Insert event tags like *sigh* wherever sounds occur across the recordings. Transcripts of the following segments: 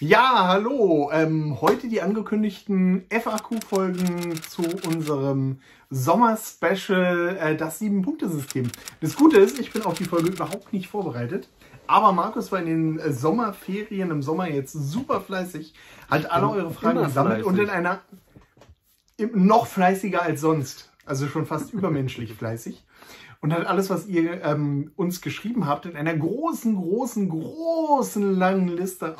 Ja, hallo. Ähm, heute die angekündigten FAQ-Folgen zu unserem Sommer-Special, äh, das Sieben-Punkte-System. Das Gute ist, ich bin auf die Folge überhaupt nicht vorbereitet. Aber Markus war in den äh, Sommerferien im Sommer jetzt super fleißig, hat alle eure Fragen gesammelt und in einer noch fleißiger als sonst, also schon fast übermenschlich fleißig und hat alles, was ihr ähm, uns geschrieben habt, in einer großen, großen, großen langen Liste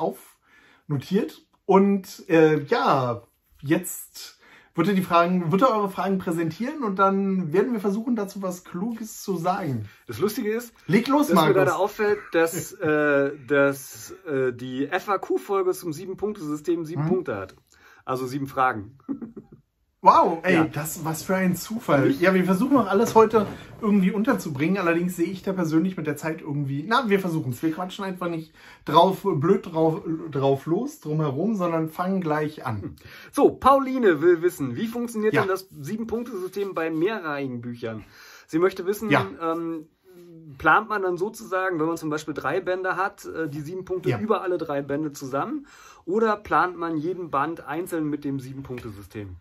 aufnotiert. Und äh, ja, jetzt wird er die Fragen, wird er eure Fragen präsentieren und dann werden wir versuchen, dazu was Kluges zu sagen. Das Lustige ist, Leg los, dass Markus. mir gerade auffällt, dass, äh, dass äh, die FAQ-Folge zum Sieben-Punkte-System sieben Mhm. Punkte hat. Also sieben Fragen. Wow, ey, Ja. das was für ein Zufall. Ja, wir versuchen auch alles heute irgendwie unterzubringen. Allerdings sehe ich da persönlich mit der Zeit irgendwie. Na, wir versuchen es. Wir quatschen einfach nicht drauf, blöd drauf, drauf los, drumherum, sondern fangen gleich an. So, Pauline will wissen, wie funktioniert Ja. denn das Sieben-Punkte-System bei mehrreihigen Büchern? Sie möchte wissen, Ja. ähm, plant man dann sozusagen, wenn man zum Beispiel drei Bände hat, äh, die sieben Punkte Ja. über alle drei Bände zusammen? Oder plant man jeden Band einzeln mit dem Sieben-Punkte-System?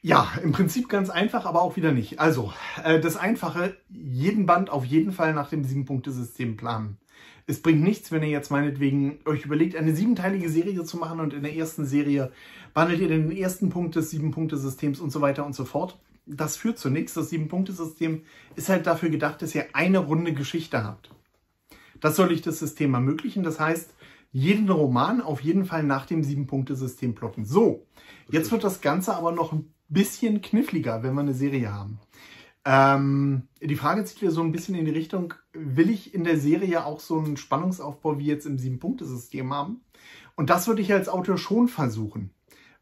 Ja, im Prinzip ganz einfach, aber auch wieder nicht. Also, äh, das Einfache, jeden Band auf jeden Fall nach dem Sieben-Punkte-System planen. Es bringt nichts, wenn ihr jetzt meinetwegen euch überlegt, eine siebenteilige Serie zu machen und in der ersten Serie behandelt ihr den ersten Punkt des Sieben-Punkte-Systems und so weiter und so fort. Das führt zu nichts. Das Sieben-Punkte-System ist halt dafür gedacht, dass ihr eine runde Geschichte habt. Das soll euch das System ermöglichen. Das heißt, jeden Roman auf jeden Fall nach dem Sieben-Punkte-System plotten. So, jetzt wird das Ganze aber noch ein bisschen kniffliger, wenn wir eine Serie haben. Ähm, die Frage zieht wieder so ein bisschen in die Richtung, will ich in der Serie auch so einen Spannungsaufbau wie jetzt im Sieben-Punkte-System haben? Und das würde ich als Autor schon versuchen.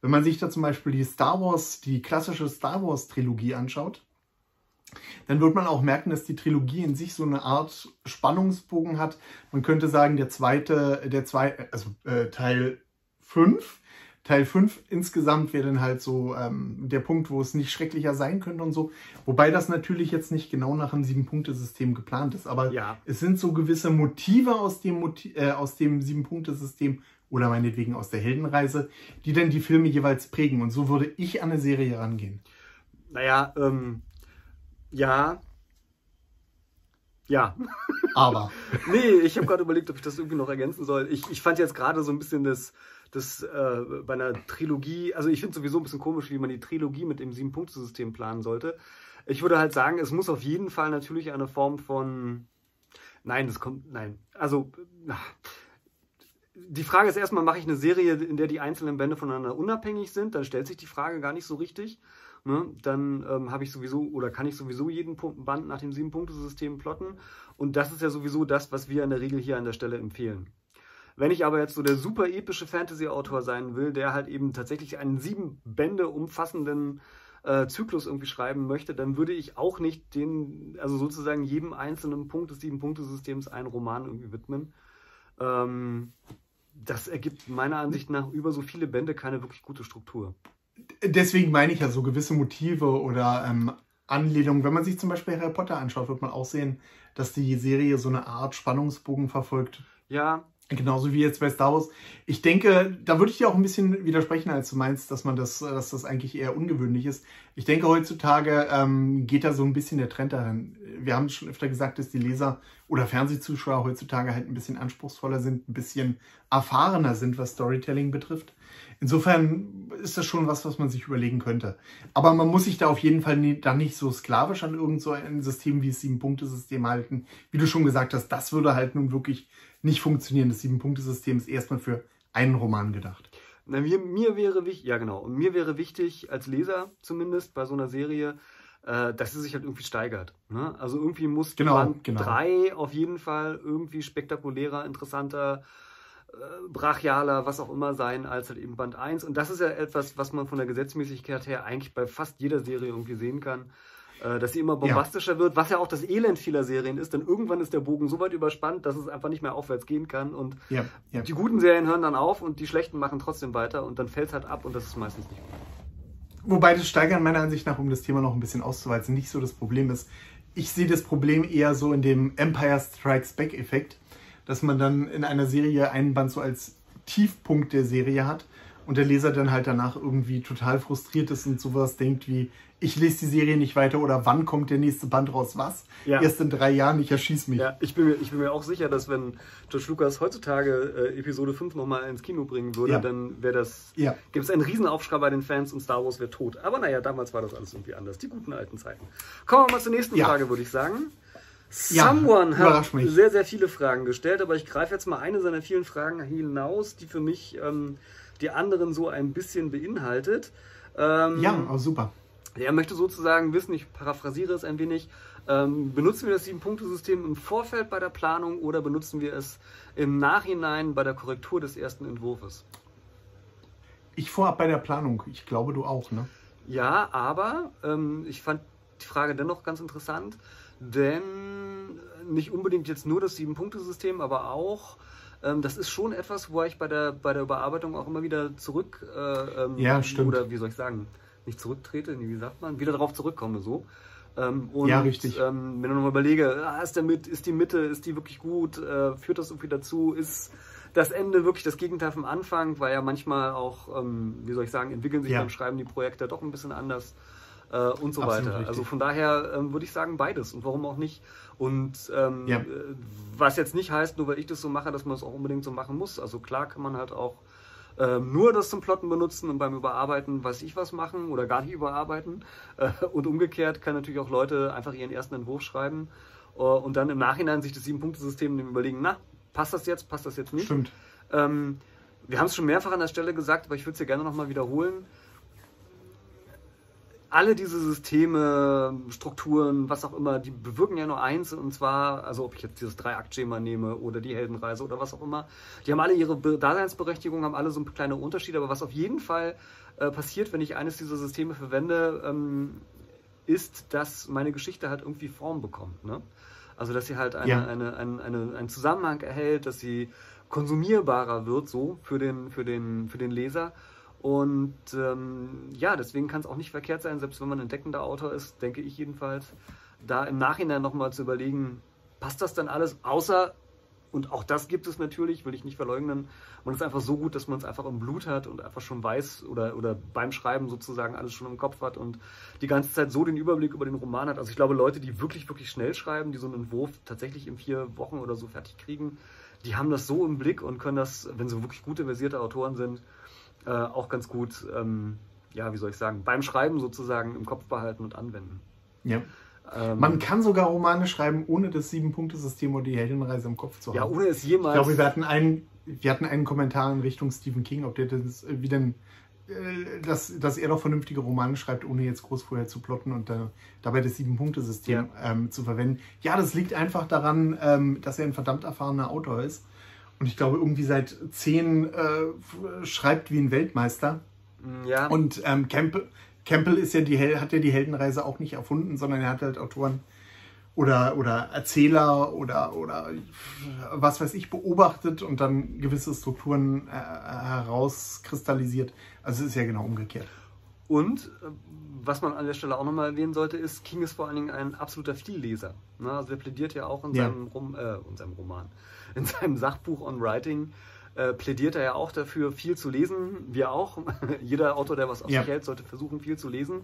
Wenn man sich da zum Beispiel die Star Wars, die klassische Star Wars-Trilogie anschaut, dann wird man auch merken, dass die Trilogie in sich so eine Art Spannungsbogen hat. Man könnte sagen, der zweite, der zweite, also äh, Teil 5, Teil 5 insgesamt wäre dann halt so ähm, der Punkt, wo es nicht schrecklicher sein könnte und so. Wobei das natürlich jetzt nicht genau nach einem Sieben-Punkte-System geplant ist. Aber Ja. es sind so gewisse Motive aus dem, Moti äh, aus dem Sieben-Punkte-System oder meinetwegen aus der Heldenreise, die dann die Filme jeweils prägen. Und so würde ich an eine Serie rangehen. Naja, ähm, ja. Ja. Aber *laughs* Nee, ich habe gerade überlegt, ob ich das irgendwie noch ergänzen soll. Ich, ich fand jetzt gerade so ein bisschen das, das äh, bei einer Trilogie, also ich finde sowieso ein bisschen komisch, wie man die Trilogie mit dem Sieben-Punkte-System planen sollte. Ich würde halt sagen, es muss auf jeden Fall natürlich eine Form von. Nein, das kommt. Nein. Also. na. Die Frage ist erstmal, mache ich eine Serie, in der die einzelnen Bände voneinander unabhängig sind? Dann stellt sich die Frage gar nicht so richtig. Ne? Dann ähm, habe ich sowieso oder kann ich sowieso jeden Band nach dem Sieben-Punkte-System plotten. Und das ist ja sowieso das, was wir in der Regel hier an der Stelle empfehlen. Wenn ich aber jetzt so der super epische Fantasy-Autor sein will, der halt eben tatsächlich einen sieben Bände umfassenden äh, Zyklus irgendwie schreiben möchte, dann würde ich auch nicht den, also sozusagen jedem einzelnen Punkt des Sieben-Punkte-Systems einen Roman irgendwie widmen. Ähm, das ergibt meiner Ansicht nach über so viele Bände keine wirklich gute Struktur. Deswegen meine ich ja so gewisse Motive oder ähm, Anlehnungen. Wenn man sich zum Beispiel Harry Potter anschaut, wird man auch sehen, dass die Serie so eine Art Spannungsbogen verfolgt. Ja, Genauso wie jetzt bei Star Wars. Ich denke, da würde ich dir auch ein bisschen widersprechen, als du meinst, dass man das, dass das eigentlich eher ungewöhnlich ist. Ich denke, heutzutage ähm, geht da so ein bisschen der Trend dahin. Wir haben schon öfter gesagt, dass die Leser oder Fernsehzuschauer heutzutage halt ein bisschen anspruchsvoller sind, ein bisschen erfahrener sind, was Storytelling betrifft. Insofern ist das schon was, was man sich überlegen könnte. Aber man muss sich da auf jeden Fall nie, dann nicht so sklavisch an irgend so ein System wie das Sieben-Punkte-System halten. Wie du schon gesagt hast, das würde halt nun wirklich nicht funktionieren. Das Sieben-Punkte-System ist erstmal für einen Roman gedacht. Na, mir, mir wäre wichtig, ja genau, und mir wäre wichtig, als Leser zumindest bei so einer Serie, äh, dass sie sich halt irgendwie steigert. Ne? Also irgendwie muss Genau, Band genau. 3 auf jeden Fall irgendwie spektakulärer, interessanter, brachialer, was auch immer sein, als halt eben Band 1. Und das ist ja etwas, was man von der Gesetzmäßigkeit her eigentlich bei fast jeder Serie irgendwie sehen kann. äh, Dass sie immer bombastischer wird, was ja auch das Elend vieler Serien ist, denn irgendwann ist der Bogen so weit überspannt, dass es einfach nicht mehr aufwärts gehen kann und Ja, ja. die guten Serien hören dann auf und die schlechten machen trotzdem weiter und dann fällt es halt ab und das ist meistens nicht gut. Wobei das Steigern meiner Ansicht nach, um das Thema noch ein bisschen auszuweizen, nicht so das Problem ist. Ich sehe das Problem eher so in dem Empire Strikes Back Effekt, dass man dann in einer Serie einen Band so als Tiefpunkt der Serie hat und der Leser dann halt danach irgendwie total frustriert ist und sowas denkt wie, ich lese die Serie nicht weiter oder wann kommt der nächste Band raus, was? Ja. Erst in drei Jahren, ich erschieß mich. Ja, ich bin, mir, ich bin mir auch sicher, dass wenn George Lucas heutzutage äh, Episode 5 nochmal ins Kino bringen würde, Ja. dann wäre das, Ja. gibt es einen Riesenaufschrei bei den Fans und Star Wars wäre tot. Aber naja, damals war das alles irgendwie anders. Die guten alten Zeiten. Kommen wir mal zur nächsten. Frage, würde ich sagen. Ja, Someone hat überrasch mich. sehr, sehr viele Fragen gestellt, aber ich greife jetzt mal eine seiner vielen Fragen hinaus, die für mich ähm, die anderen so ein bisschen beinhaltet. Ähm, Ja, oh, super. er möchte sozusagen wissen, ich paraphrasiere es ein wenig, ähm, benutzen wir das Sieben-Punkte-System im Vorfeld bei der Planung oder benutzen wir es im Nachhinein bei der Korrektur des ersten Entwurfs? Ich vorab bei der Planung. Ich glaube, du auch, ne? Ja, aber ähm, ich fand die Frage dennoch ganz interessant, denn nicht unbedingt jetzt nur das Sieben-Punkte-System, aber auch, ähm, das ist schon etwas, wo ich bei der, bei der Überarbeitung auch immer wieder zurück, äh, ähm, Ja, stimmt. oder wie soll ich sagen, nicht zurücktrete, wie sagt man, wieder darauf zurückkomme so. Ähm, und, Ja, richtig. Ähm, wenn ich nochmal überlege, ah, ist, der mit, ist die Mitte, ist die wirklich gut, äh, führt das irgendwie dazu, ist das Ende wirklich das Gegenteil vom Anfang, weil ja manchmal auch, ähm, wie soll ich sagen, entwickeln sich Ja. beim Schreiben die Projekte doch ein bisschen anders äh, und so Absolut weiter. richtig. Also von daher ähm, würde ich sagen beides und warum auch nicht. Und ähm, Ja. äh, was jetzt nicht heißt, nur weil ich das so mache, dass man es auch unbedingt so machen muss. Also klar kann man halt auch ähm, nur das zum Plotten benutzen und beim Überarbeiten weiß ich was machen oder gar nicht überarbeiten. Äh, und umgekehrt kann natürlich auch Leute einfach ihren ersten Entwurf schreiben äh, und dann im Nachhinein sich das Sieben-Punkte-System überlegen, na, passt das jetzt, passt das jetzt nicht? Stimmt. Ähm, wir haben es schon mehrfach an der Stelle gesagt, aber ich würde es hier gerne nochmal wiederholen. Alle diese Systeme, Strukturen, was auch immer, die bewirken ja nur eins und zwar, also ob ich jetzt dieses Drei-Akt-Schema nehme oder die Heldenreise oder was auch immer, die haben alle ihre Be Daseinsberechtigung, haben alle so kleine Unterschiede, aber was auf jeden Fall äh, passiert, wenn ich eines dieser Systeme verwende, ähm, ist, dass meine Geschichte halt irgendwie Form bekommt. Ne? Also dass sie halt eine, Ja. eine, eine, eine, einen Zusammenhang erhält, dass sie konsumierbarer wird so für den, für den, für den Leser. Und ähm, ja, deswegen kann es auch nicht verkehrt sein, selbst wenn man ein entdeckender Autor ist, denke ich jedenfalls, da im Nachhinein nochmal zu überlegen, passt das dann alles, außer, und auch das gibt es natürlich, will ich nicht verleugnen, man ist einfach so gut, dass man es einfach im Blut hat und einfach schon weiß oder, oder beim Schreiben sozusagen alles schon im Kopf hat und die ganze Zeit so den Überblick über den Roman hat. Also ich glaube, Leute, die wirklich, wirklich schnell schreiben, die so einen Entwurf tatsächlich in vier Wochen oder so fertig kriegen, die haben das so im Blick und können das, wenn sie wirklich gute, versierte Autoren sind, äh, auch ganz gut, ähm, ja, wie soll ich sagen, beim Schreiben sozusagen im Kopf behalten und anwenden. Ja. Ähm, Man kann sogar Romane schreiben, ohne das Sieben-Punkte-System oder die Heldenreise im Kopf zu haben. ja, ohne es ich jemals. glaube, wir hatten einen, wir hatten einen Kommentar in Richtung Stephen King, ob der das, äh, wie denn, äh, dass, dass er doch vernünftige Romane schreibt, ohne jetzt groß vorher zu plotten und äh, dabei das Sieben-Punkte-System ähm, zu verwenden. Ja, das liegt einfach daran, ähm, dass er ein verdammt erfahrener Autor ist. Und ich glaube, irgendwie seit zehn äh, schreibt wie ein Weltmeister. ja, Und ähm, Campbell, Campbell ist ja die, hat ja die Heldenreise auch nicht erfunden, sondern er hat halt Autoren oder, oder Erzähler oder, oder was weiß ich beobachtet und dann gewisse Strukturen äh, herauskristallisiert. Also es ist ja genau umgekehrt. Und äh, was man an der Stelle auch nochmal erwähnen sollte, ist, King ist vor allen Dingen ein absoluter Vielleser. Ne? Also er plädiert ja auch in, Ja. seinem, Rom, äh, in seinem Roman, in seinem Sachbuch on Writing, äh, plädiert er ja auch dafür, viel zu lesen. Wir auch. *laughs* Jeder Autor, der was auf Ja. sich hält, sollte versuchen, viel zu lesen.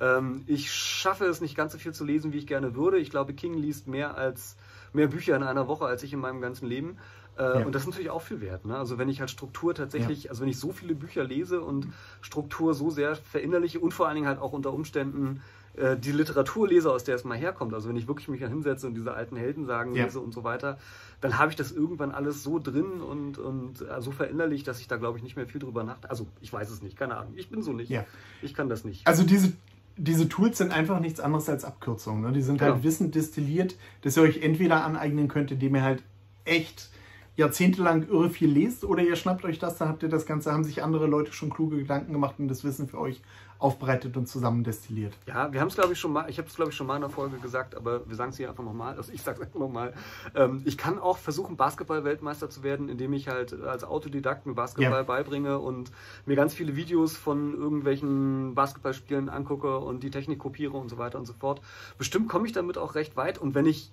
Ähm, ich schaffe es nicht ganz so viel zu lesen, wie ich gerne würde. Ich glaube, King liest mehr als mehr Bücher in einer Woche als ich in meinem ganzen Leben. Äh, Ja. Und das ist natürlich auch viel wert. Ne? Also wenn ich halt Struktur tatsächlich, also wenn ich so viele Bücher lese und Struktur so sehr verinnerliche und vor allen Dingen halt auch unter Umständen äh, die Literatur lese, aus der es mal herkommt. Also wenn ich wirklich mich da hinsetze und diese alten Heldensagen Ja. lese und so weiter, dann habe ich das irgendwann alles so drin und, und äh, so verinnerlicht, dass ich da glaube ich nicht mehr viel drüber nachdenke. Also ich weiß es nicht, keine Ahnung. Ich bin so nicht. Ja. Ich kann das nicht. Also diese, diese Tools sind einfach nichts anderes als Abkürzungen. Ne? Die sind halt Genau. Wissen destilliert, das ihr euch entweder aneignen könnt, indem ihr halt echt jahrzehntelang irre viel lest, oder ihr schnappt euch das, dann habt ihr das Ganze, haben sich andere Leute schon kluge Gedanken gemacht und das Wissen für euch aufbereitet und zusammen destilliert. Ja, wir haben es, glaube ich, schon mal, ich habe es, glaube ich, schon mal in der Folge gesagt, aber wir sagen es hier einfach nochmal, also ich sage es einfach nochmal. Ähm, ich kann auch versuchen, Basketball-Weltmeister zu werden, indem ich halt als Autodidakt mir Basketball Ja. beibringe und mir ganz viele Videos von irgendwelchen Basketballspielen angucke und die Technik kopiere und so weiter und so fort. Bestimmt komme ich damit auch recht weit und wenn ich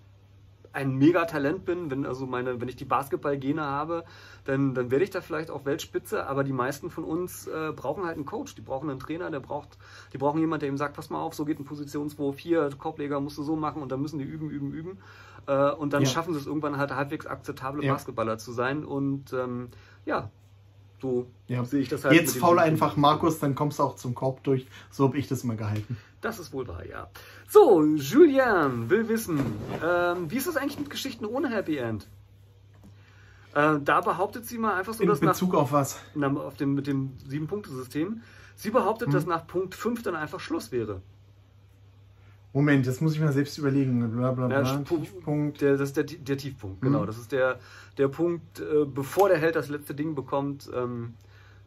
ein Megatalent bin, wenn also meine, wenn ich die Basketballgene habe, dann, dann werde ich da vielleicht auch Weltspitze, aber die meisten von uns äh, brauchen halt einen Coach, die brauchen einen Trainer, der braucht, die brauchen jemanden, der ihm sagt, pass mal auf, so geht ein Positionswurf, hier, Korbleger musst du so machen und dann müssen die üben, üben, üben. Äh, und dann ja. schaffen sie es irgendwann halt halbwegs akzeptable ja. Basketballer zu sein. Und ähm, ja, so ja. sehe ich das halt. Jetzt faul einfach Markus, dann kommst du auch zum Korb durch. So habe ich das immer gehalten. Das ist wohl wahr, ja. So, Julian will wissen, ähm, wie ist das eigentlich mit Geschichten ohne Happy End? Äh, da behauptet sie mal einfach so, In dass Bezug nach, auf was? Na, auf dem, mit dem Sieben-Punkte-System. Sie behauptet, hm. dass nach Punkt 5 dann einfach Schluss wäre. Moment, das muss ich mir selbst überlegen. Bla, bla, bla. Ja, Tiefpunkt. Der, das ist der, der Tiefpunkt, genau. Hm. Das ist der, der Punkt, äh, bevor der Held das letzte Ding bekommt, ähm,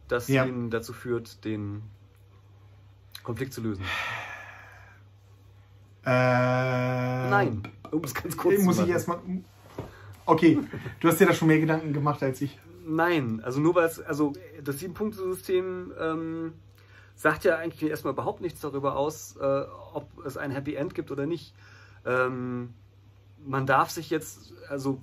das ja. ihn dazu führt, den Konflikt zu lösen. Äh, Nein, um es ganz kurz muss zu machen. ich erstmal. Okay, du hast dir da schon mehr Gedanken gemacht als ich. Nein, also nur weil es, also das Sieben-Punkte-System ähm, sagt ja eigentlich erstmal überhaupt nichts darüber aus, äh, ob es ein Happy End gibt oder nicht. Ähm, man darf sich jetzt, also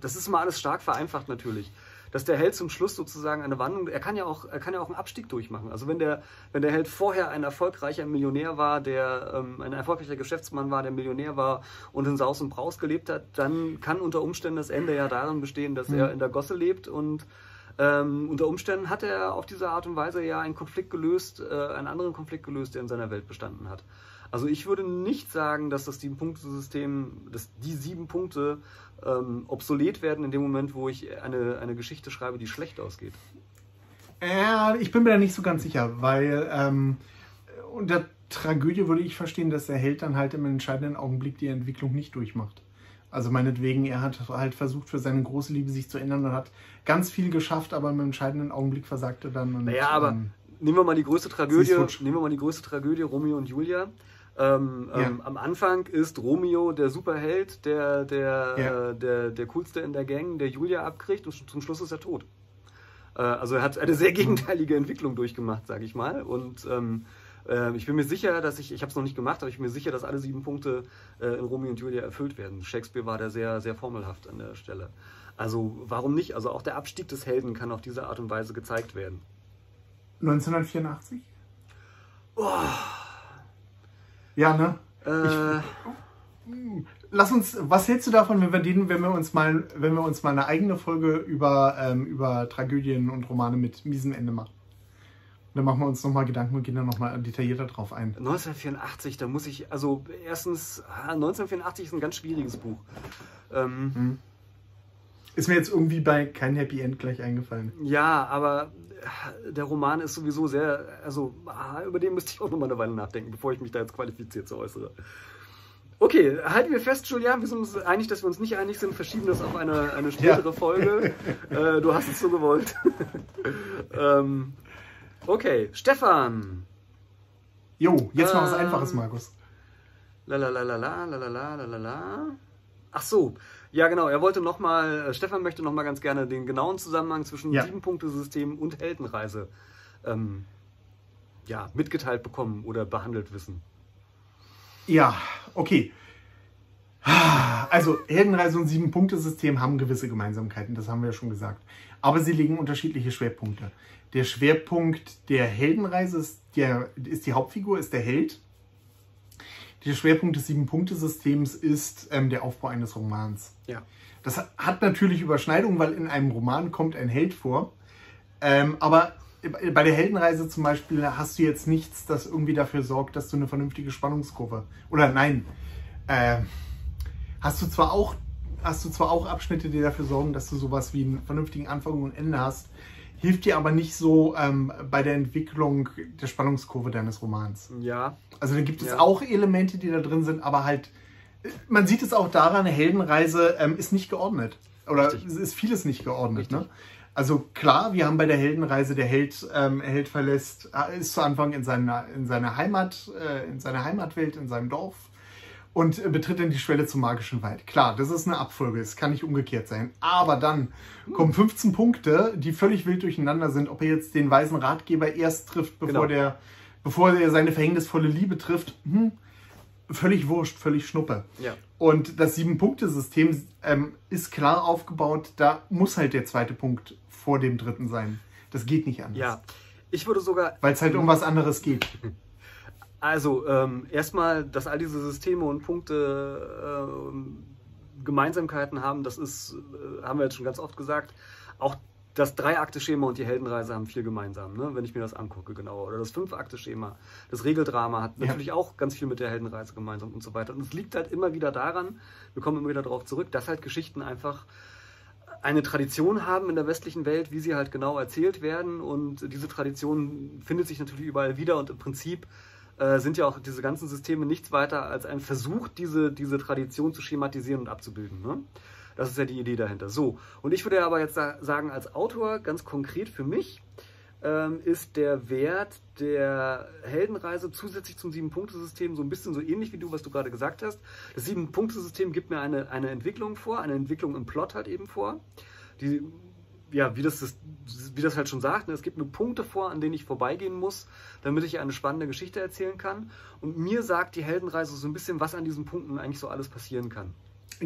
das ist immer alles stark vereinfacht natürlich, dass der Held zum Schluss sozusagen eine Wandlung, er kann ja auch, er kann ja auch einen Abstieg durchmachen. Also wenn der, wenn der Held vorher ein erfolgreicher Millionär war, der ähm, ein erfolgreicher Geschäftsmann war, der Millionär war und in Saus und Braus gelebt hat, dann kann unter Umständen das Ende ja darin bestehen, dass mhm. er in der Gosse lebt und ähm, unter Umständen hat er auf diese Art und Weise ja einen Konflikt gelöst, äh, einen anderen Konflikt gelöst, der in seiner Welt bestanden hat. Also ich würde nicht sagen, dass das Sieben-Punkte-System, dass die sieben Punkte ähm, obsolet werden in dem Moment, wo ich eine, eine Geschichte schreibe, die schlecht ausgeht. Ja, ich bin mir da nicht so ganz sicher, weil ähm, unter Tragödie würde ich verstehen, dass der Held dann halt im entscheidenden Augenblick die Entwicklung nicht durchmacht. Also meinetwegen, er hat halt versucht, für seine große Liebe sich zu ändern und hat ganz viel geschafft, aber im entscheidenden Augenblick versagt er dann. Und, naja, aber ähm, nehmen wir mal die größte Tragödie, nehmen wir mal die größte Tragödie, Romeo und Julia. Ähm, ja. ähm, am Anfang ist Romeo der Superheld, der, der, ja. äh, der, der coolste in der Gang, der Julia abkriegt und zum Schluss ist er tot. Äh, also er hat eine sehr gegenteilige Entwicklung durchgemacht, sage ich mal. Und ähm, äh, ich bin mir sicher, dass ich, ich habe es noch nicht gemacht, aber ich bin mir sicher, dass alle sieben Punkte äh, in Romeo und Julia erfüllt werden. Shakespeare war da sehr, sehr formelhaft an der Stelle. Also warum nicht? Also auch der Abstieg des Helden kann auf diese Art und Weise gezeigt werden. 1984? Oh. Ja, ne? Äh, ich, lass uns, was hältst du davon, wenn wir den, wenn wir uns mal, wenn wir uns mal eine eigene Folge über, ähm, über Tragödien und Romane mit miesem Ende machen? dann machen wir uns nochmal Gedanken und gehen dann nochmal detaillierter drauf ein. 1984, da muss ich, also erstens, 1984 ah, ist ein ganz schwieriges Buch. Ähm, hm. Ist mir jetzt irgendwie bei kein Happy End gleich eingefallen. Ja, aber der Roman ist sowieso sehr, also ah, über den müsste ich auch nochmal eine Weile nachdenken, bevor ich mich da jetzt qualifiziert zu äußere. Okay, halten wir fest, Julian, wir sind uns einig, dass wir uns nicht einig sind, verschieben das auf eine, eine spätere ja. *laughs* Folge. äh, du hast es so gewollt. *laughs* ähm, okay, Stefan. Jo, jetzt ähm, mal was Einfaches, Markus. La la la la la la la la la la. Ach so, ja, genau. Er wollte nochmal, äh, Stefan möchte nochmal ganz gerne den genauen Zusammenhang zwischen ja. Sieben-Punkte-System und Heldenreise ähm, ja, mitgeteilt bekommen oder behandelt wissen. Ja, okay. Also Heldenreise und Sieben-Punkte-System haben gewisse Gemeinsamkeiten, das haben wir ja schon gesagt. Aber sie legen unterschiedliche Schwerpunkte. Der Schwerpunkt der Heldenreise ist, der, ist die Hauptfigur, ist der Held. Der Schwerpunkt des Sieben-Punkte-Systems ist ähm, der Aufbau eines Romans. Ja. Das hat natürlich Überschneidungen, weil in einem Roman kommt ein Held vor. Ähm, aber bei der Heldenreise zum Beispiel hast du jetzt nichts, das irgendwie dafür sorgt, dass du eine vernünftige Spannungskurve. Oder nein, äh, hast du zwar auch hast du zwar auch Abschnitte, die dafür sorgen, dass du sowas wie einen vernünftigen Anfang und Ende hast, hilft dir aber nicht so ähm, bei der Entwicklung der Spannungskurve deines Romans. Ja. Also da gibt es ja. auch Elemente, die da drin sind, aber halt, man sieht es auch daran, eine Heldenreise ähm, ist nicht geordnet. Oder Richtig. es ist vieles nicht geordnet. Ne? Also klar, wir haben bei der Heldenreise, der Held, ähm, Held verlässt, äh, ist zu Anfang in seiner, in seiner Heimat, äh, in seiner Heimatwelt, in seinem Dorf und äh, betritt dann die Schwelle zum magischen Wald. Klar, das ist eine Abfolge, es kann nicht umgekehrt sein. Aber dann kommen 15 Punkte, die völlig wild durcheinander sind, ob er jetzt den weisen Ratgeber erst trifft, bevor, genau. der, bevor er seine verhängnisvolle Liebe trifft. Hm. völlig wurscht, völlig schnuppe. Ja. Und das Sieben-Punkte-System ähm, ist klar aufgebaut, da muss halt der zweite Punkt vor dem dritten sein. Das geht nicht anders. Ja. Ich würde sogar. Weil es halt um was anderes geht. *laughs* Also, ähm, erstmal, dass all diese Systeme und Punkte ähm, Gemeinsamkeiten haben, das ist, äh, haben wir jetzt schon ganz oft gesagt. Auch das Drei-Akte-Schema und die Heldenreise haben viel gemeinsam, ne? wenn ich mir das angucke, genau. Oder das Fünf-Akte-Schema, das Regeldrama hat Ja. natürlich auch ganz viel mit der Heldenreise gemeinsam und so weiter. Und es liegt halt immer wieder daran, wir kommen immer wieder darauf zurück, dass halt Geschichten einfach eine Tradition haben in der westlichen Welt, wie sie halt genau erzählt werden. Und diese Tradition findet sich natürlich überall wieder und im Prinzip äh, sind ja auch diese ganzen Systeme nichts weiter als ein Versuch, diese, diese Tradition zu schematisieren und abzubilden. Ne? Das ist ja die Idee dahinter. So, und ich würde aber jetzt sa- sagen, als Autor ganz konkret für mich ähm, ist der Wert der Heldenreise zusätzlich zum Sieben-Punkte-System so ein bisschen so ähnlich wie du, was du gerade gesagt hast. Das Sieben-Punkte-System gibt mir eine, eine Entwicklung vor, eine Entwicklung im Plot halt eben vor. Die, ja, wie das, das, wie das halt schon sagt, ne, es gibt mir Punkte vor, an denen ich vorbeigehen muss, damit ich eine spannende Geschichte erzählen kann. Und mir sagt die Heldenreise so ein bisschen, was an diesen Punkten eigentlich so alles passieren kann.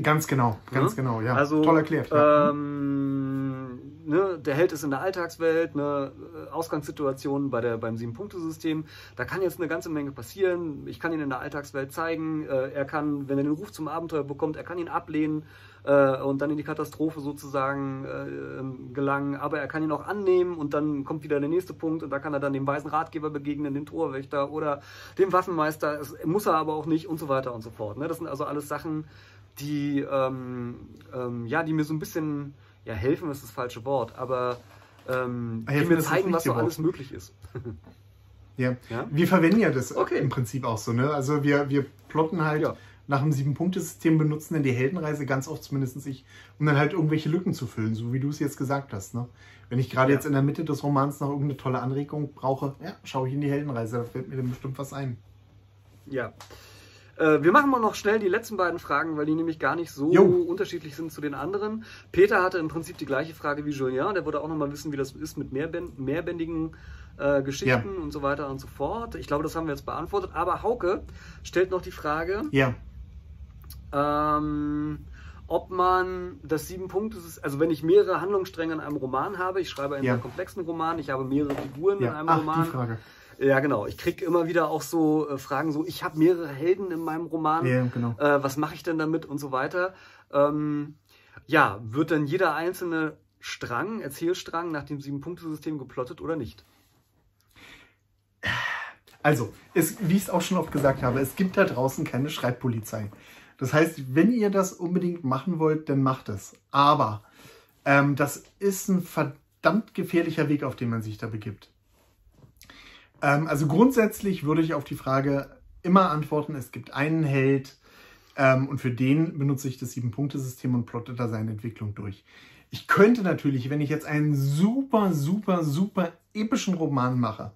Ganz genau, ganz Ne? genau, ja. Also, Toll erklärt. Ja. Ähm, ne, der Held ist in der Alltagswelt, eine Ausgangssituation bei der, beim Sieben-Punkte-System. Da kann jetzt eine ganze Menge passieren. Ich kann ihn in der Alltagswelt zeigen. Äh, er kann, wenn er den Ruf zum Abenteuer bekommt, er kann ihn ablehnen äh, und dann in die Katastrophe sozusagen äh, gelangen. Aber er kann ihn auch annehmen und dann kommt wieder der nächste Punkt und da kann er dann dem weisen Ratgeber begegnen, dem Torwächter oder dem Waffenmeister. Das muss er aber auch nicht und so weiter und so fort. Ne? Das sind also alles Sachen, die, ähm, ähm, ja, die mir so ein bisschen, ja, helfen ist das falsche Wort, aber ähm, die mir zeigen, was so alles möglich ist. Ja. Ja? Wir verwenden ja das Okay. im Prinzip auch so. Ne? Also wir, wir plotten halt Ja. Nach dem Sieben-Punkte-System, benutzen dann die Heldenreise ganz oft zumindest ich, um dann halt irgendwelche Lücken zu füllen, so wie du es jetzt gesagt hast. Ne? Wenn ich gerade Ja. jetzt in der Mitte des Romans noch irgendeine tolle Anregung brauche, ja, schaue ich in die Heldenreise, da fällt mir dann bestimmt was ein. Ja. Äh, wir machen mal noch schnell die letzten beiden Fragen, weil die nämlich gar nicht so Jo. unterschiedlich sind zu den anderen. Peter hatte im Prinzip die gleiche Frage wie Julien. Der wollte auch noch mal wissen, wie das ist mit mehrbänd mehrbändigen äh, Geschichten und so weiter und so fort. Ich glaube, das haben wir jetzt beantwortet. Aber Hauke stellt noch die Frage, Ja, ähm, ob man das sieben Punkte, also wenn ich mehrere Handlungsstränge in einem Roman habe, ich schreibe einen Ja. sehr komplexen Roman, ich habe mehrere Figuren in ja. einem Ach, Roman. die Frage. Ja, genau. Ich kriege immer wieder auch so äh, Fragen, so ich habe mehrere Helden in meinem Roman. Ja, genau. Äh, was mache ich denn damit und so weiter. Ähm, ja, wird dann jeder einzelne Strang, Erzählstrang nach dem Sieben-Punkte-System geplottet oder nicht? Also, es, wie ich es auch schon oft gesagt habe, es gibt da draußen keine Schreibpolizei. Das heißt, wenn ihr das unbedingt machen wollt, dann macht es. Aber ähm, das ist ein verdammt gefährlicher Weg, auf den man sich da begibt. Ähm, also grundsätzlich würde ich auf die Frage immer antworten, es gibt einen Held ähm, und für den benutze ich das Sieben-Punkte-System und plotte da seine Entwicklung durch. Ich könnte natürlich, wenn ich jetzt einen super, super, super epischen Roman mache,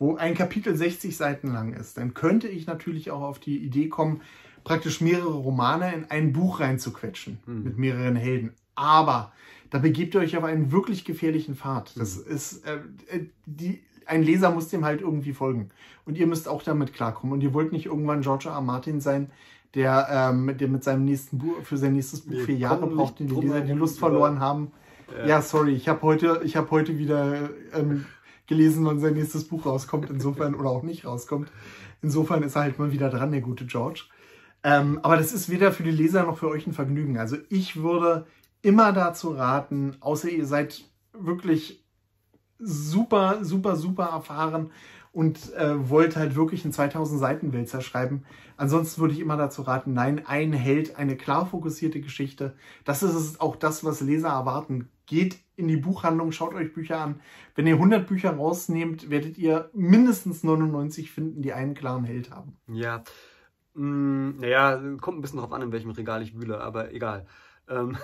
wo ein Kapitel 60 Seiten lang ist, dann könnte ich natürlich auch auf die Idee kommen, praktisch mehrere Romane in ein Buch reinzuquetschen mit mehreren Helden. Aber da begebt ihr euch auf einen wirklich gefährlichen Pfad. Das ist, äh, äh, die, ein Leser muss dem halt irgendwie folgen. Und ihr müsst auch damit klarkommen. Und ihr wollt nicht irgendwann George R. R. Martin sein, der, ähm, der mit seinem nächsten Buch, für sein nächstes Buch Wir vier Jahre braucht, den die Leser die Lust verloren haben. Ja, sorry, ich habe heute, ich habe heute wieder ähm, gelesen, wann sein nächstes Buch rauskommt, insofern oder auch nicht rauskommt. Insofern ist er halt mal wieder dran, der gute George. Ähm, aber das ist weder für die Leser noch für euch ein Vergnügen. Also ich würde immer dazu raten, außer ihr seid wirklich super, super, super erfahren und äh, wollt halt wirklich einen 2000 Seiten Wälzer schreiben. Ansonsten würde ich immer dazu raten, nein, ein Held, eine klar fokussierte Geschichte. Das ist auch das, was Leser erwarten. Geht in die Buchhandlung, schaut euch Bücher an. Wenn ihr 100 Bücher rausnehmt, werdet ihr mindestens 99 finden, die einen klaren Held haben. Ja. Mm, naja, kommt ein bisschen drauf an, in welchem Regal ich wühle, aber egal. Ähm,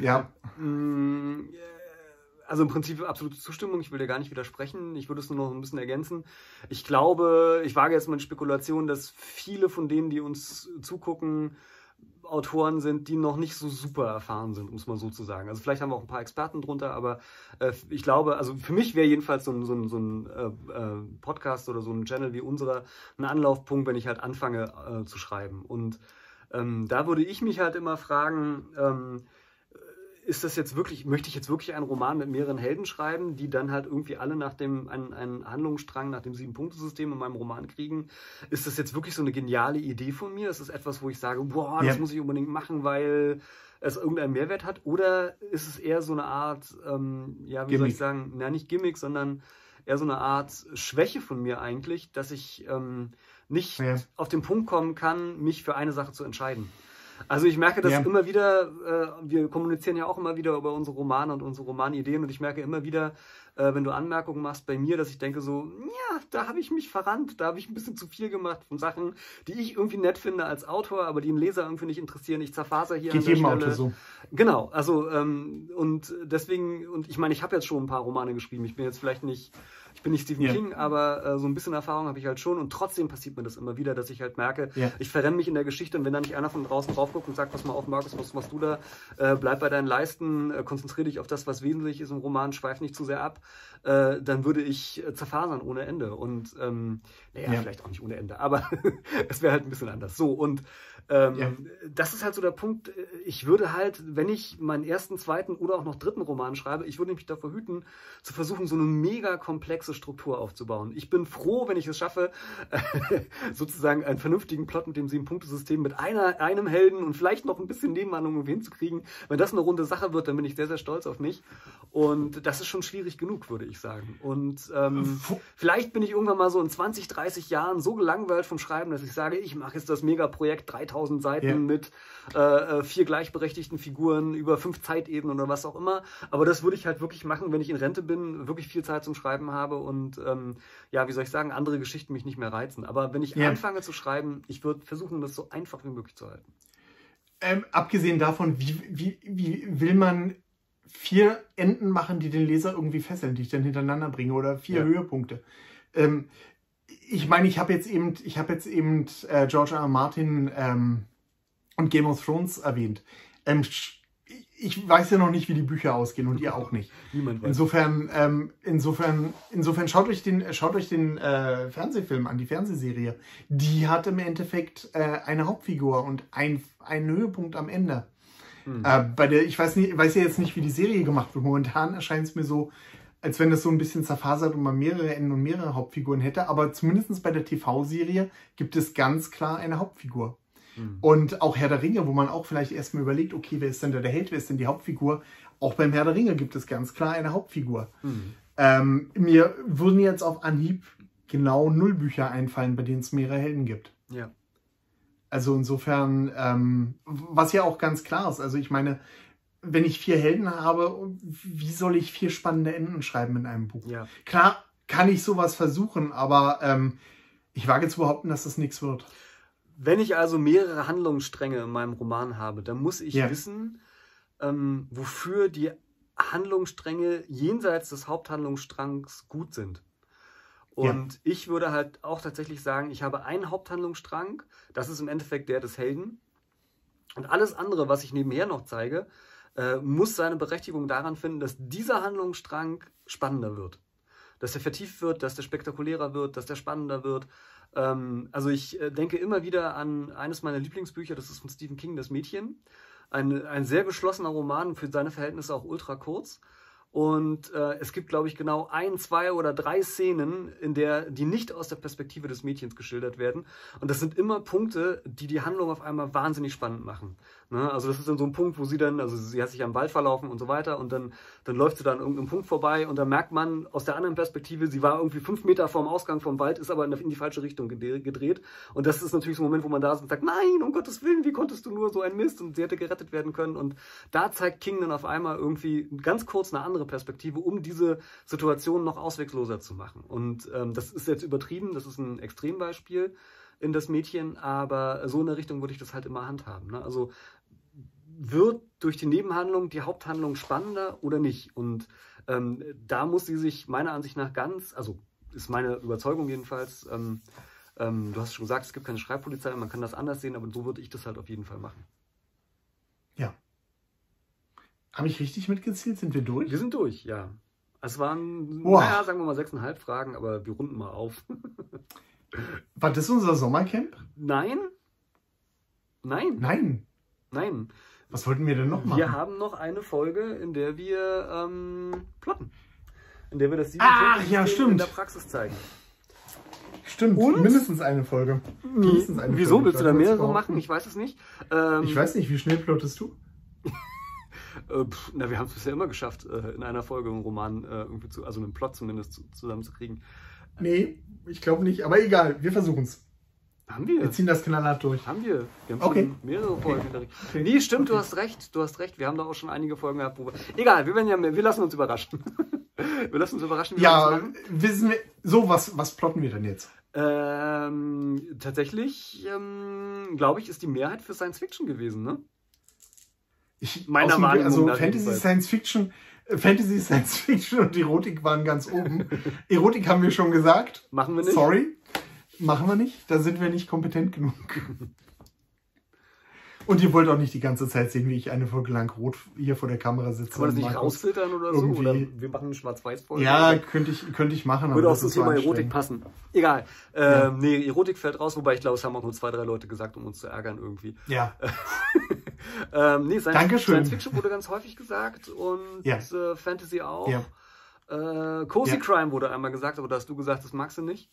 Ja, *laughs* Mm, Also im Prinzip absolute Zustimmung, ich will dir gar nicht widersprechen, ich würde es nur noch ein bisschen ergänzen. Ich glaube, ich wage jetzt mal in Spekulation, dass viele von denen, die uns zugucken, Autoren sind, die noch nicht so super erfahren sind, muss man so zu sagen. Also vielleicht haben wir auch ein paar Experten drunter, aber äh, ich glaube, also für mich wäre jedenfalls so ein, so ein, so ein äh, äh, Podcast oder so ein Channel wie unserer ein Anlaufpunkt, wenn ich halt anfange äh, zu schreiben. Und ähm, da würde ich mich halt immer fragen, ähm, ist das jetzt wirklich, möchte ich jetzt wirklich einen Roman mit mehreren Helden schreiben, die dann halt irgendwie alle nach dem, einen, einen Handlungsstrang nach dem Sieben-Punkte-System in meinem Roman kriegen? Ist das jetzt wirklich so eine geniale Idee von mir? Ist das etwas, wo ich sage, boah, das ja. muss ich unbedingt machen, weil es irgendeinen Mehrwert hat? Oder ist es eher so eine Art, ähm, ja, wie Gimmick. soll ich sagen, na, nicht Gimmick, sondern eher so eine Art Schwäche von mir eigentlich, dass ich ähm, nicht ja. auf den Punkt kommen kann, mich für eine Sache zu entscheiden. Also ich merke das ja. immer wieder, äh, wir kommunizieren ja auch immer wieder über unsere Romane und unsere Romanideen und ich merke immer wieder, äh, wenn du Anmerkungen machst bei mir, dass ich denke so, ja, da habe ich mich verrannt, da habe ich ein bisschen zu viel gemacht von Sachen, die ich irgendwie nett finde als Autor, aber die einen Leser irgendwie nicht interessieren. Ich zerfaser hier Geht an der jedem Stelle. Autor so. Genau, also ähm, und deswegen, und ich meine, ich habe jetzt schon ein paar Romane geschrieben, ich bin jetzt vielleicht nicht ich bin nicht Stephen yeah. King, aber äh, so ein bisschen Erfahrung habe ich halt schon und trotzdem passiert mir das immer wieder, dass ich halt merke, yeah. ich verrenne mich in der Geschichte und wenn da nicht einer von draußen drauf guckt und sagt, pass mal auf, Markus, was machst du da? Äh, bleib bei deinen Leisten, äh, konzentriere dich auf das, was wesentlich ist im Roman, schweif nicht zu sehr ab, äh, dann würde ich äh, zerfasern ohne Ende. Und ähm, naja, ja. vielleicht auch nicht ohne Ende, aber *laughs* es wäre halt ein bisschen anders. So, und ähm, ja. das ist halt so der Punkt, äh, ich würde halt, wenn ich meinen ersten, zweiten oder auch noch dritten Roman schreibe, ich würde mich davor hüten, zu versuchen, so eine mega komplexe komplexe Struktur aufzubauen. Ich bin froh, wenn ich es schaffe, *laughs* sozusagen einen vernünftigen Plot mit dem Sieben-Punkte-System mit einer, einem Helden und vielleicht noch ein bisschen Nebenhandlungen hinzukriegen. Wenn das eine runde Sache wird, dann bin ich sehr, sehr stolz auf mich. Und das ist schon schwierig genug, würde ich sagen. Und ähm, vielleicht bin ich irgendwann mal so in 20, 30 Jahren so gelangweilt vom Schreiben, dass ich sage, ich mache jetzt das Megaprojekt 3000 Seiten yeah. mit äh, äh, vier gleichberechtigten Figuren über fünf Zeitebenen oder was auch immer. Aber das würde ich halt wirklich machen, wenn ich in Rente bin, wirklich viel Zeit zum Schreiben habe und ähm, ja, wie soll ich sagen, andere Geschichten mich nicht mehr reizen. Aber wenn ich ja. anfange zu schreiben, ich würde versuchen, das so einfach wie möglich zu halten. Ähm, abgesehen davon, wie, wie, wie will man vier Enden machen, die den Leser irgendwie fesseln, die ich dann hintereinander bringe oder vier ja. Höhepunkte? Ähm, ich meine, ich habe jetzt eben, ich habe jetzt eben äh, George R. R. Martin ähm, und Game of Thrones erwähnt. Ähm, ich weiß ja noch nicht, wie die Bücher ausgehen und ihr auch nicht. Niemand weiß. Insofern, ähm, insofern, insofern schaut euch den, schaut euch den äh, Fernsehfilm an, die Fernsehserie. Die hat im Endeffekt äh, eine Hauptfigur und ein, einen Höhepunkt am Ende. Hm. Äh, bei der, ich weiß, nicht, weiß ja jetzt nicht, wie die Serie gemacht wird. Momentan erscheint es mir so, als wenn das so ein bisschen zerfasert und man mehrere Enden und mehrere Hauptfiguren hätte. Aber zumindest bei der TV-Serie gibt es ganz klar eine Hauptfigur. Mhm. Und auch Herr der Ringe, wo man auch vielleicht erstmal überlegt, okay, wer ist denn der Held, wer ist denn die Hauptfigur? Auch beim Herr der Ringe gibt es ganz klar eine Hauptfigur. Mhm. Ähm, mir würden jetzt auf Anhieb genau null Bücher einfallen, bei denen es mehrere Helden gibt. Ja. Also insofern, ähm, was ja auch ganz klar ist, also ich meine, wenn ich vier Helden habe, wie soll ich vier spannende Enden schreiben in einem Buch? Ja. Klar kann ich sowas versuchen, aber ähm, ich wage zu behaupten, dass das nichts wird. Wenn ich also mehrere Handlungsstränge in meinem Roman habe, dann muss ich ja. wissen, ähm, wofür die Handlungsstränge jenseits des Haupthandlungsstrangs gut sind. Und ja. ich würde halt auch tatsächlich sagen, ich habe einen Haupthandlungsstrang, das ist im Endeffekt der des Helden. Und alles andere, was ich nebenher noch zeige, äh, muss seine Berechtigung daran finden, dass dieser Handlungsstrang spannender wird. Dass er vertieft wird, dass der spektakulärer wird, dass der spannender wird. Ähm, also ich äh, denke immer wieder an eines meiner Lieblingsbücher, das ist von Stephen King, Das Mädchen. Ein, ein sehr geschlossener Roman, für seine Verhältnisse auch ultra kurz. Und äh, es gibt, glaube ich, genau ein, zwei oder drei Szenen, in der die nicht aus der Perspektive des Mädchens geschildert werden. Und das sind immer Punkte, die die Handlung auf einmal wahnsinnig spannend machen. Ne? Also das ist dann so ein Punkt, wo sie dann, also sie hat sich am Wald verlaufen und so weiter und dann, dann läuft sie da an irgendeinem Punkt vorbei und dann merkt man aus der anderen Perspektive, sie war irgendwie fünf Meter vorm Ausgang vom Wald, ist aber in die falsche Richtung gedreht. Und das ist natürlich so ein Moment, wo man da ist und sagt, nein, um Gottes Willen, wie konntest du nur so ein Mist? Und sie hätte gerettet werden können. Und da zeigt King dann auf einmal irgendwie ganz kurz eine andere Perspektive, um diese Situation noch auswegloser zu machen. Und ähm, das ist jetzt übertrieben, das ist ein Extrembeispiel in das Mädchen, aber so in der Richtung würde ich das halt immer handhaben. Ne? Also wird durch die Nebenhandlung die Haupthandlung spannender oder nicht? Und ähm, da muss sie sich meiner Ansicht nach ganz, also ist meine Überzeugung jedenfalls, ähm, ähm, du hast schon gesagt, es gibt keine Schreibpolizei, man kann das anders sehen, aber so würde ich das halt auf jeden Fall machen. Ja. Habe ich richtig mitgezählt? Sind wir durch? Wir sind durch, ja. Es waren, Boah. naja, sagen wir mal sechseinhalb Fragen, aber wir runden mal auf. *laughs* War das unser Sommercamp? Nein? Nein, Nein. nein. Was wollten wir denn noch machen? Wir haben noch eine Folge, in der wir ähm, plotten. In der wir das Sieben-Punkte-System ja, stimmt. in der Praxis zeigen. Stimmt, Und? mindestens eine Folge. Mindestens eine Wieso? Folge. Willst du da mehrere machen? Ich weiß es nicht. Ähm, Ich weiß nicht, wie schnell plottest du? *laughs* Äh, pff, na, wir haben es bisher immer geschafft, äh, in einer Folge einen Roman äh, irgendwie zu, also einen Plot zumindest zu, zusammenzukriegen. Nee, ich glaube nicht. Aber egal, wir versuchen es. Haben wir? Wir ziehen das knallhart durch. Haben wir. Wir haben Okay. schon mehrere Folgen sich. Okay. Nee, stimmt, du Okay. hast recht. Du hast recht. Wir haben da auch schon einige Folgen gehabt, wo wir. Egal, wir, werden ja, wir lassen uns überraschen. *laughs* wir lassen uns überraschen, wie Ja, wissen wir. So, was, was plotten wir denn jetzt? Ähm, tatsächlich, ähm, glaube ich, ist die Mehrheit für Science Fiction gewesen, ne? Ich, Meiner dem- Wahrnehmung Also Fantasy. Science Fiction, Fantasy, Science Fiction und Erotik waren ganz oben. Erotik haben wir schon gesagt. Machen wir nicht? Sorry. Machen wir nicht. Da sind wir nicht kompetent genug. Und ihr wollt auch nicht die ganze Zeit sehen, wie ich eine Folge lang rot hier vor der Kamera sitze. Kann man das nicht Markus- rausfiltern oder so? Oder wir machen eine Schwarz-Weiß-Folge? Ja, könnte ich, könnte ich machen. Würde auch das zum Thema Erotik passen. Egal. Ähm, Ja. Nee, Erotik fällt raus, wobei ich glaube, es haben auch nur zwei, drei Leute gesagt, um uns zu ärgern irgendwie. Ja, *laughs* Ähm, nee, Science, Dankeschön. Science Fiction wurde ganz häufig gesagt und Ja. äh, Fantasy auch. ja. Äh, Cozy Ja. Crime wurde einmal gesagt, aber da hast du gesagt, das magst du nicht.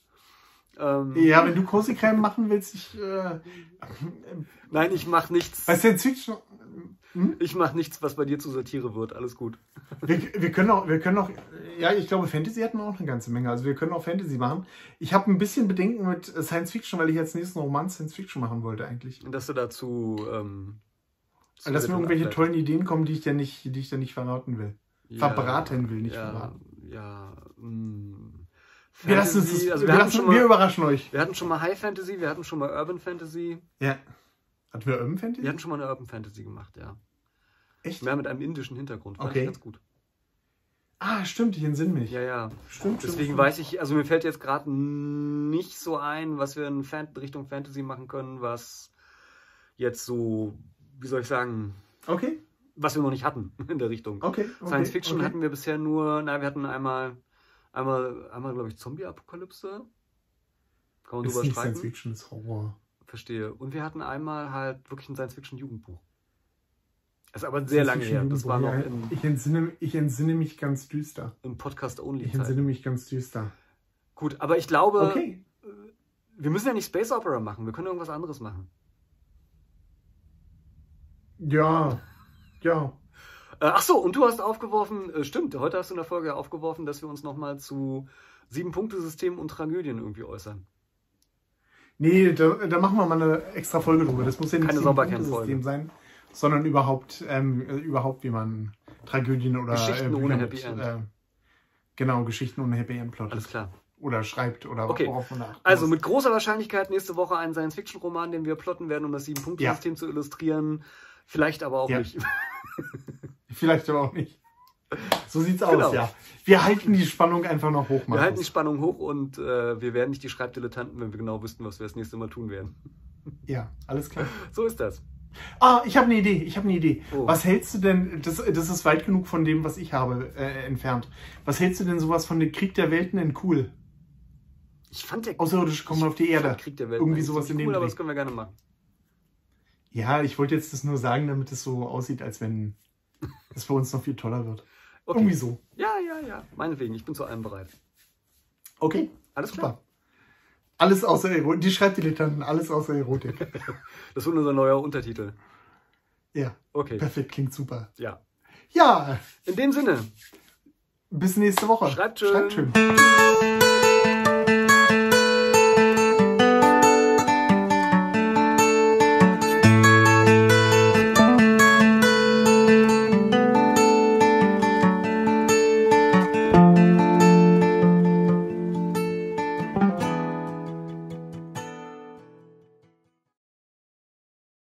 Ähm, Ja, wenn du Cozy Crime machen willst, ich, äh, Nein, ich mach nichts. bei Science Fiction, Ich mach nichts, was bei dir zu Satire wird. Alles gut. wir, wir können auch, wir können auch, ja, ich glaube, Fantasy hatten wir auch eine ganze Menge. Also wir können auch Fantasy machen. Ich habe ein bisschen Bedenken mit Science Fiction, weil ich als nächsten Roman Science Fiction machen wollte eigentlich. Und dass du dazu. Ähm, zu Dass mir irgendwelche tollen Ideen kommen, die ich dann nicht, die ich dann nicht verraten will. verbraten will, nicht ja, verraten. Ja. mm. Wir, lassen uns das, also wir, wir, lassen, schon wir mal, überraschen euch. wir hatten schon mal High Fantasy, wir hatten schon mal Urban Fantasy. Ja. Hatten wir Urban Fantasy? Wir hatten schon mal eine Urban Fantasy gemacht, ja. Echt? Mehr mit einem indischen Hintergrund. Fand Okay. ich ganz gut. Ah, stimmt, ich entsinne mich. Ja, ja. Stimmt, Deswegen stimmt, weiß ich, also mir fällt jetzt gerade nicht so ein, was wir in Fan Richtung Fantasy machen können, was jetzt so, wie soll ich sagen. Okay, was wir noch nicht hatten *laughs* in der Richtung. okay. okay Science Fiction okay. hatten wir bisher nur, na, wir hatten einmal, einmal, einmal glaube ich, Zombie-Apokalypse. Kann man Ist drüber nicht streiten. Science Fiction, ist Horror. Verstehe. Und wir hatten einmal halt wirklich ein Science-Fiction-Jugendbuch. Das ist aber sehr lange her. Das war noch ja, ich, entsinne, ich entsinne mich ganz düster. im Ich Podcast-Only-Zeit. entsinne mich ganz düster. Gut, aber ich glaube, Okay. wir müssen ja nicht Space Opera machen. Wir können irgendwas anderes machen. Ja. Ja. Äh, ach so, und du hast aufgeworfen, äh, stimmt, heute hast du in der Folge aufgeworfen, dass wir uns nochmal zu Sieben-Punkte-System und Tragödien irgendwie äußern. Nee, da, da machen wir mal eine extra Folge drüber. Das muss ja nicht Keine. System sein, sondern überhaupt, ähm, äh, überhaupt, wie man Tragödien oder Geschichten Bücher ohne Happy End. Äh, genau, Geschichten ohne Happy End plottet. Alles klar. Oder schreibt oder Okay. worauf man da achten Also mit großer Wahrscheinlichkeit nächste Woche ein Science-Fiction-Roman, den wir plotten werden, um das Sieben-Punkte-System zu illustrieren. Vielleicht aber auch Ja. nicht. *laughs* Vielleicht aber auch nicht. So sieht's Genau. aus, ja. Wir halten die Spannung einfach noch hoch, Wir halten die Markus. Spannung hoch und äh, wir werden nicht die Schreibdilettanten, wenn wir genau wüssten, was wir das nächste Mal tun werden. *laughs* Ja, alles klar. So ist das. Ah, ich habe eine Idee. Ich habe eine Idee. Oh. Was hältst du denn? Das, das ist weit genug von dem, was ich habe, äh, entfernt. Was hältst du denn sowas von dem Krieg der Welten in cool? Ich fand der Außerirdische kommen auf die Erde. Krieg der Welt Irgendwie sowas in ziemlich dem cool, aber Dreh. das können wir gerne machen. Ja, ich wollte jetzt das nur sagen, damit es so aussieht, als wenn es für uns noch viel toller wird. Okay. Irgendwie so. Ja, ja, ja. Meinetwegen, ich bin zu allem bereit. Okay, Alles klar. super. Alles außer Erotik. Die Schreibdilettanten, alles außer Erotik. Das wird unser neuer Untertitel. ja, Okay. perfekt, klingt super. Ja. Ja, In dem Sinne, bis nächste Woche. Schreibt schön. Schreibt schön.